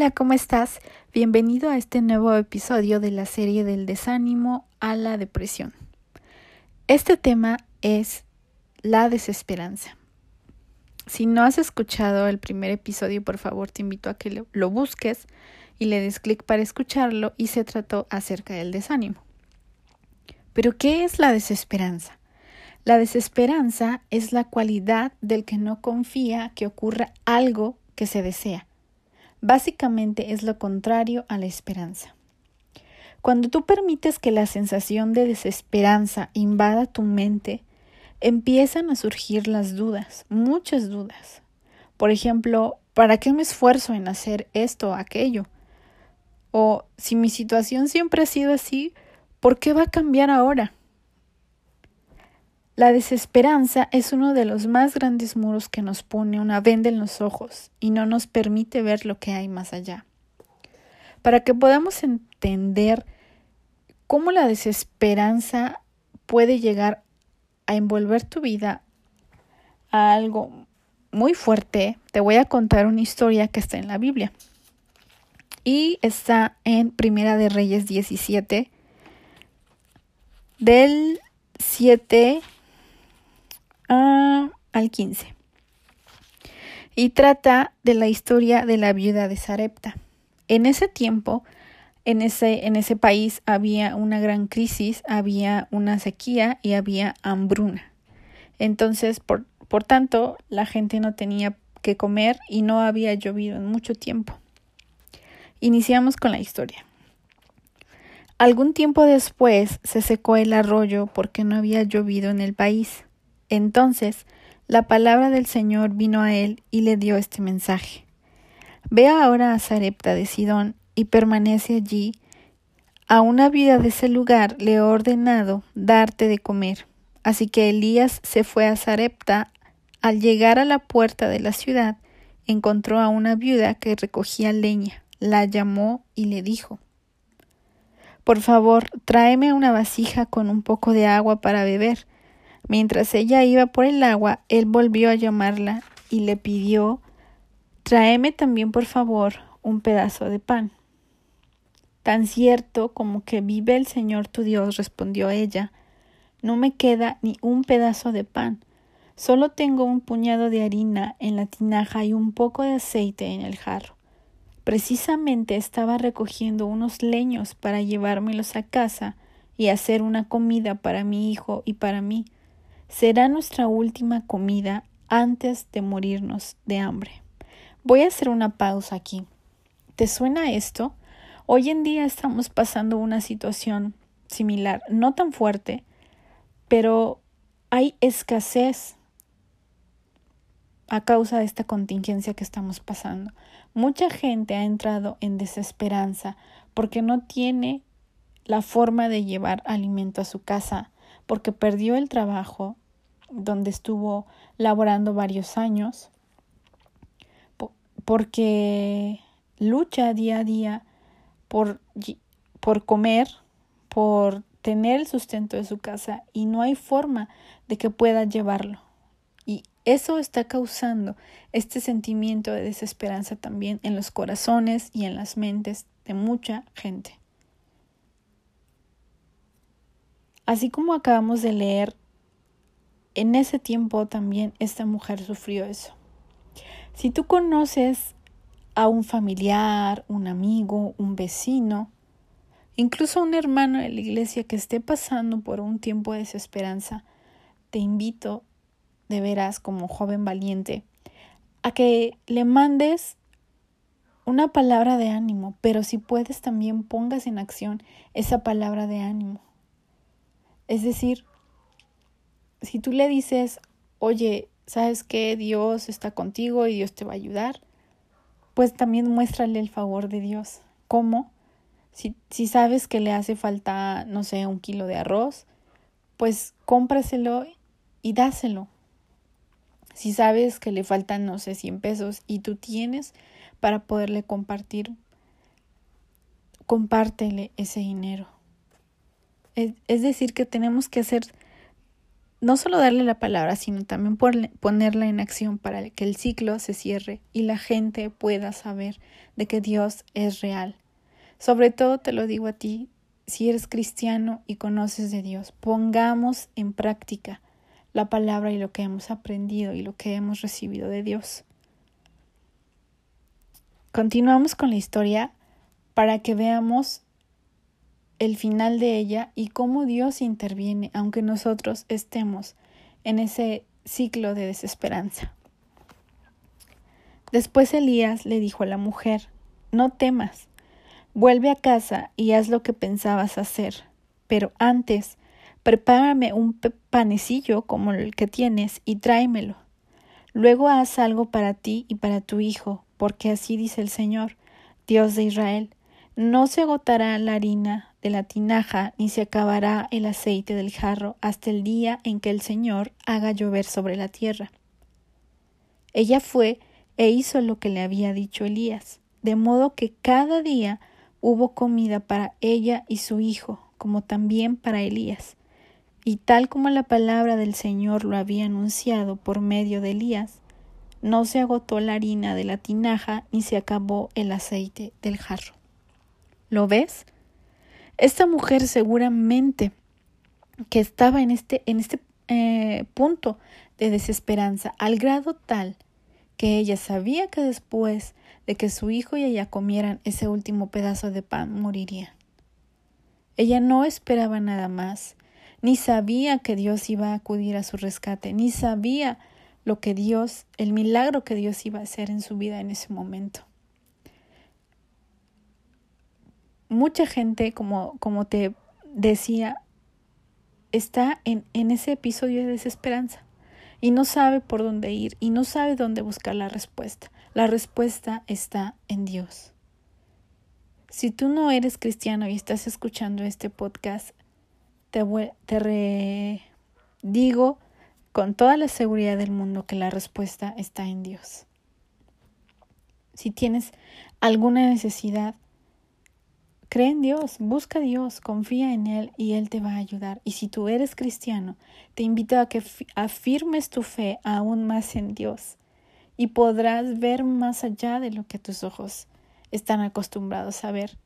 Hola, ¿cómo estás? Bienvenido a este nuevo episodio de la serie del desánimo a la depresión. Este tema es la desesperanza. Si no has escuchado el primer episodio, por favor te invito a que lo busques y le des clic para escucharlo y se trató acerca del desánimo. Pero, ¿qué es la desesperanza? La desesperanza es la cualidad del que no confía que ocurra algo que se desea Básicamente es lo contrario a la esperanza. Cuando tú permites que la sensación de desesperanza invada tu mente, empiezan a surgir las dudas, muchas dudas. Por ejemplo, ¿para qué me esfuerzo en hacer esto o aquello? O si mi situación siempre ha sido así, ¿por qué va a cambiar ahora? La desesperanza es uno de los más grandes muros que nos pone una venda en los ojos y no nos permite ver lo que hay más allá. Para que podamos entender cómo la desesperanza puede llegar a envolver tu vida a algo muy fuerte, te voy a contar una historia que está en la Biblia. Y está en Primera de Reyes 17, del 7 al 15. Y trata de la historia de la viuda de Sarepta. En ese tiempo, en ese, en ese país había una gran crisis, había una sequía y había hambruna. Entonces, por, por tanto, la gente no tenía que comer y no había llovido en mucho tiempo. Iniciamos con la historia. Algún tiempo después se secó el arroyo porque no había llovido en el país. Entonces la palabra del Señor vino a él y le dio este mensaje. Ve ahora a Sarepta de Sidón y permanece allí. A una vida de ese lugar le he ordenado darte de comer. Así que Elías se fue a Sarepta. Al llegar a la puerta de la ciudad, encontró a una viuda que recogía leña. La llamó y le dijo Por favor, tráeme una vasija con un poco de agua para beber. Mientras ella iba por el agua, él volvió a llamarla y le pidió Tráeme también, por favor, un pedazo de pan. Tan cierto como que vive el Señor tu Dios, respondió ella, no me queda ni un pedazo de pan, solo tengo un puñado de harina en la tinaja y un poco de aceite en el jarro. Precisamente estaba recogiendo unos leños para llevármelos a casa y hacer una comida para mi hijo y para mí será nuestra última comida antes de morirnos de hambre. Voy a hacer una pausa aquí. ¿Te suena esto? Hoy en día estamos pasando una situación similar, no tan fuerte, pero hay escasez a causa de esta contingencia que estamos pasando. Mucha gente ha entrado en desesperanza porque no tiene la forma de llevar alimento a su casa, porque perdió el trabajo, donde estuvo laborando varios años, porque lucha día a día por, por comer, por tener el sustento de su casa y no hay forma de que pueda llevarlo. Y eso está causando este sentimiento de desesperanza también en los corazones y en las mentes de mucha gente. Así como acabamos de leer en ese tiempo también esta mujer sufrió eso. Si tú conoces a un familiar, un amigo, un vecino, incluso un hermano de la iglesia que esté pasando por un tiempo de desesperanza, te invito de veras como joven valiente a que le mandes una palabra de ánimo, pero si puedes también pongas en acción esa palabra de ánimo. Es decir, si tú le dices, oye, ¿sabes que Dios está contigo y Dios te va a ayudar? Pues también muéstrale el favor de Dios. ¿Cómo? Si, si sabes que le hace falta, no sé, un kilo de arroz, pues cómpraselo y dáselo. Si sabes que le faltan, no sé, 100 pesos y tú tienes para poderle compartir, compártele ese dinero. Es, decir, que tenemos que hacer no solo darle la palabra, sino también ponerla en acción para que el ciclo se cierre y la gente pueda saber de que Dios es real. Sobre todo te lo digo a ti, si eres cristiano y conoces de Dios, pongamos en práctica la palabra y lo que hemos aprendido y lo que hemos recibido de Dios. Continuamos con la historia para que veamos el final de ella y cómo Dios interviene aunque nosotros estemos en ese ciclo de desesperanza. Después Elías le dijo a la mujer, No temas, vuelve a casa y haz lo que pensabas hacer, pero antes prepárame un panecillo como el que tienes y tráemelo. Luego haz algo para ti y para tu hijo, porque así dice el Señor, Dios de Israel, no se agotará la harina de la tinaja, ni se acabará el aceite del jarro hasta el día en que el Señor haga llover sobre la tierra. Ella fue e hizo lo que le había dicho Elías, de modo que cada día hubo comida para ella y su hijo, como también para Elías. Y tal como la palabra del Señor lo había anunciado por medio de Elías, no se agotó la harina de la tinaja ni se acabó el aceite del jarro. ¿Lo ves? Esta mujer seguramente que estaba en este, en este eh, punto de desesperanza, al grado tal que ella sabía que después de que su hijo y ella comieran ese último pedazo de pan, moriría. Ella no esperaba nada más, ni sabía que Dios iba a acudir a su rescate, ni sabía lo que Dios, el milagro que Dios iba a hacer en su vida en ese momento. Mucha gente, como, como te decía, está en, en ese episodio de desesperanza y no sabe por dónde ir y no sabe dónde buscar la respuesta. La respuesta está en Dios. Si tú no eres cristiano y estás escuchando este podcast, te, te digo con toda la seguridad del mundo que la respuesta está en Dios. Si tienes alguna necesidad, Cree en Dios, busca a Dios, confía en Él y Él te va a ayudar. Y si tú eres cristiano, te invito a que afirmes tu fe aún más en Dios y podrás ver más allá de lo que tus ojos están acostumbrados a ver.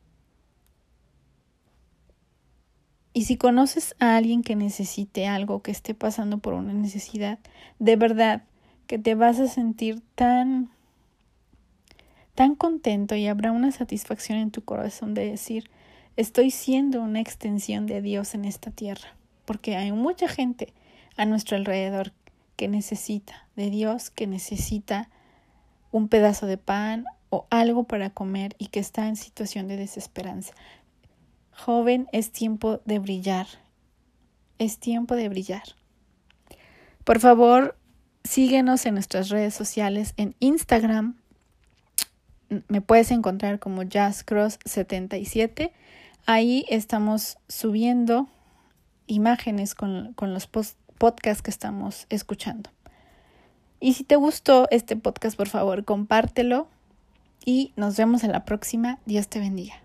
Y si conoces a alguien que necesite algo, que esté pasando por una necesidad, de verdad que te vas a sentir tan tan contento y habrá una satisfacción en tu corazón de decir, estoy siendo una extensión de Dios en esta tierra, porque hay mucha gente a nuestro alrededor que necesita de Dios, que necesita un pedazo de pan o algo para comer y que está en situación de desesperanza. Joven, es tiempo de brillar. Es tiempo de brillar. Por favor, síguenos en nuestras redes sociales en Instagram, me puedes encontrar como JazzCross77. Ahí estamos subiendo imágenes con, con los podcasts que estamos escuchando. Y si te gustó este podcast, por favor, compártelo y nos vemos en la próxima. Dios te bendiga.